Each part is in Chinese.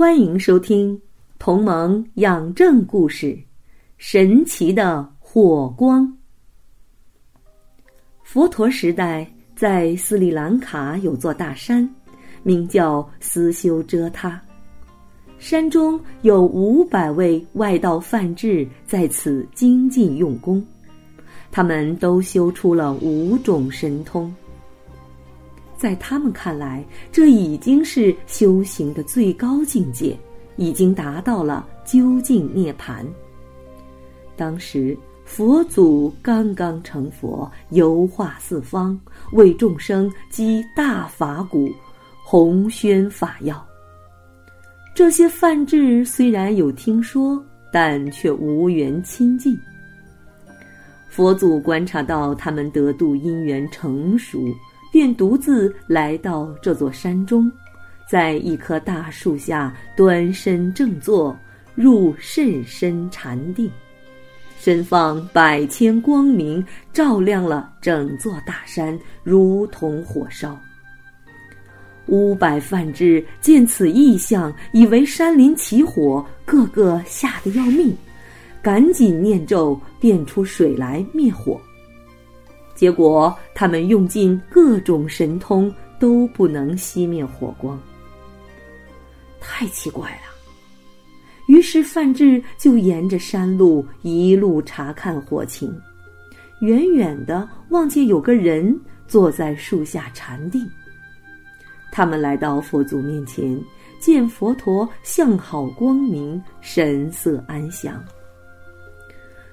欢迎收听《同盟养正故事》，神奇的火光。佛陀时代，在斯里兰卡有座大山，名叫思修遮他。山中有五百位外道梵志在此精进用功，他们都修出了五种神通。在他们看来，这已经是修行的最高境界，已经达到了究竟涅槃。当时佛祖刚刚成佛，游化四方，为众生积大法鼓，弘宣法要。这些梵志虽然有听说，但却无缘亲近。佛祖观察到他们得度因缘成熟。便独自来到这座山中，在一棵大树下端身正坐，入甚深禅定，身放百千光明，照亮了整座大山，如同火烧。五百梵志见此异象，以为山林起火，个个吓得要命，赶紧念咒，变出水来灭火。结果，他们用尽各种神通，都不能熄灭火光。太奇怪了！于是范志就沿着山路一路查看火情，远远的望见有个人坐在树下禅定。他们来到佛祖面前，见佛陀相好光明，神色安详。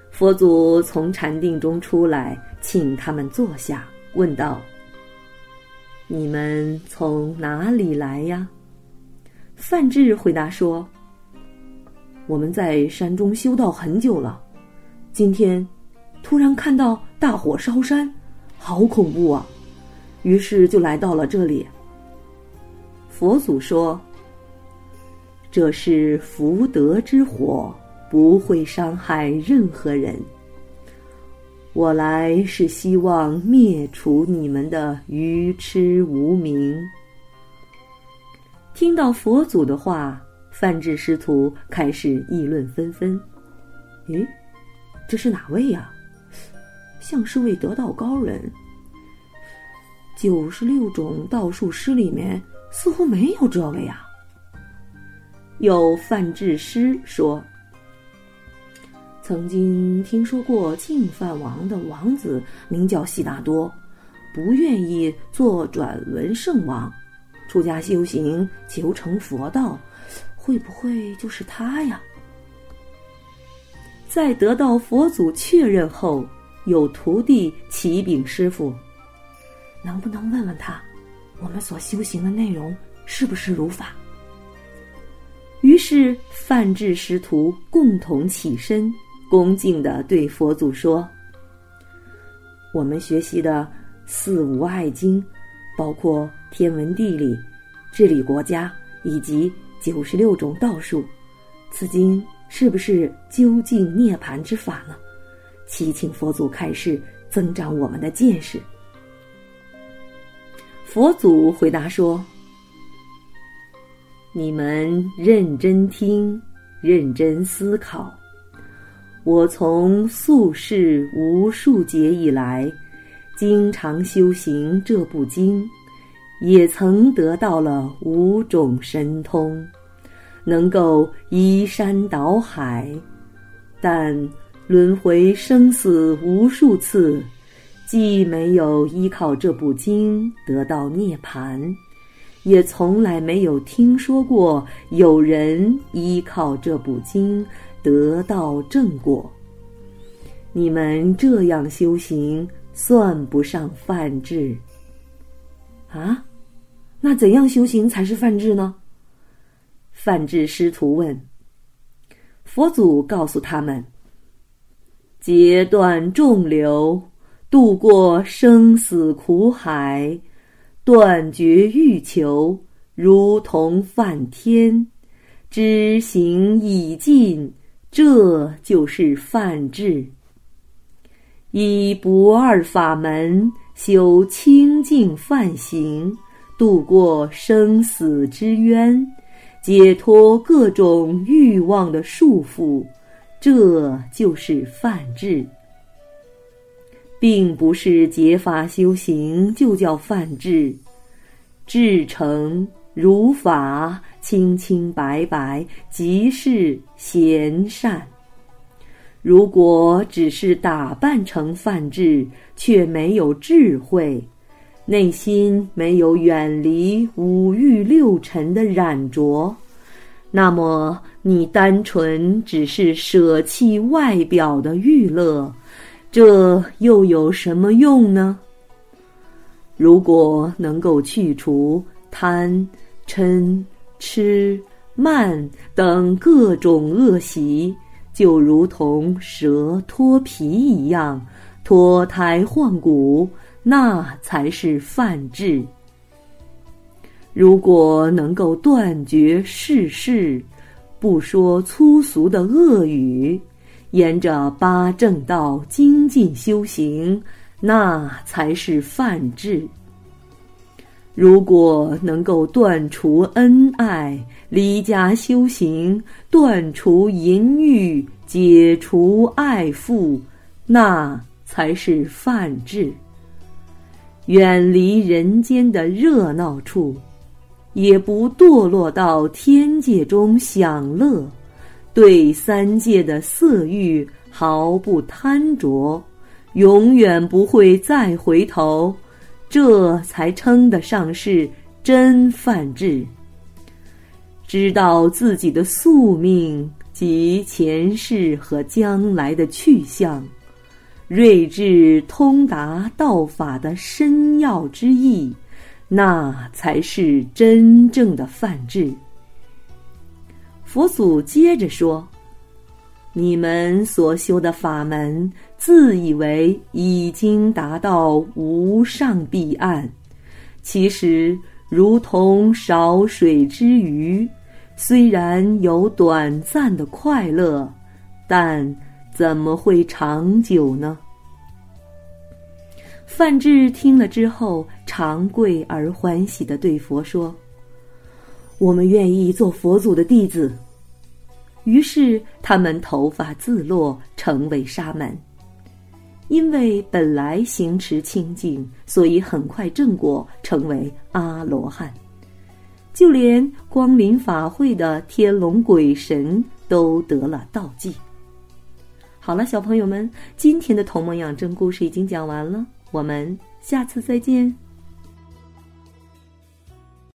佛祖从禅定中出来，请他们坐下，问道：“你们从哪里来呀？”范志回答说：“我们在山中修道很久了，今天突然看到大火烧山，好恐怖啊！于是就来到了这里。”佛祖说：“这是福德之火。”不会伤害任何人。我来是希望灭除你们的愚痴无明。听到佛祖的话，范志师徒开始议论纷纷。咦，这是哪位呀？像是位得道高人。九十六种道术师里面似乎没有这位啊。有范志师说。曾经听说过净饭王的王子名叫悉达多，不愿意做转轮圣王，出家修行求成佛道，会不会就是他呀？在得到佛祖确认后，有徒弟启禀师傅：“能不能问问他，我们所修行的内容是不是如法？”于是范志师徒共同起身。恭敬的对佛祖说：“我们学习的四无碍经，包括天文地理、治理国家以及九十六种道术，此经是不是究竟涅槃之法呢？祈请佛祖开示，增长我们的见识。”佛祖回答说：“你们认真听，认真思考。”我从宿世无数劫以来，经常修行这部经，也曾得到了五种神通，能够移山倒海，但轮回生死无数次，既没有依靠这部经得到涅槃，也从来没有听说过有人依靠这部经。得到正果，你们这样修行算不上犯智。啊，那怎样修行才是犯智呢？范志师徒问。佛祖告诉他们：截断众流，渡过生死苦海，断绝欲求，如同梵天。知行已尽，这就是梵志。以不二法门修清净梵行，度过生死之渊，解脱各种欲望的束缚，这就是梵志。并不是结法修行就叫梵志，至诚如法。清清白白即是贤善。如果只是打扮成范志，却没有智慧，内心没有远离五欲六尘的染着，那么你单纯只是舍弃外表的娱乐，这又有什么用呢？如果能够去除贪嗔。痴慢等各种恶习，就如同蛇脱皮一样，脱胎换骨，那才是犯智。如果能够断绝世事，不说粗俗的恶语，沿着八正道精进修行，那才是犯智。如果能够断除恩爱，离家修行，断除淫欲，解除爱缚，那才是范志。远离人间的热闹处，也不堕落到天界中享乐，对三界的色欲毫不贪着，永远不会再回头。这才称得上是真梵志。知道自己的宿命及前世和将来的去向，睿智通达道法的深要之意，那才是真正的梵志。佛祖接着说。你们所修的法门，自以为已经达到无上彼岸，其实如同少水之鱼，虽然有短暂的快乐，但怎么会长久呢？范志听了之后，长跪而欢喜的对佛说：“我们愿意做佛祖的弟子。”于是他们头发自落，成为沙门。因为本来行持清净，所以很快正果，成为阿罗汉。就连光临法会的天龙鬼神都得了道记。好了，小朋友们，今天的《童梦养真》故事已经讲完了，我们下次再见。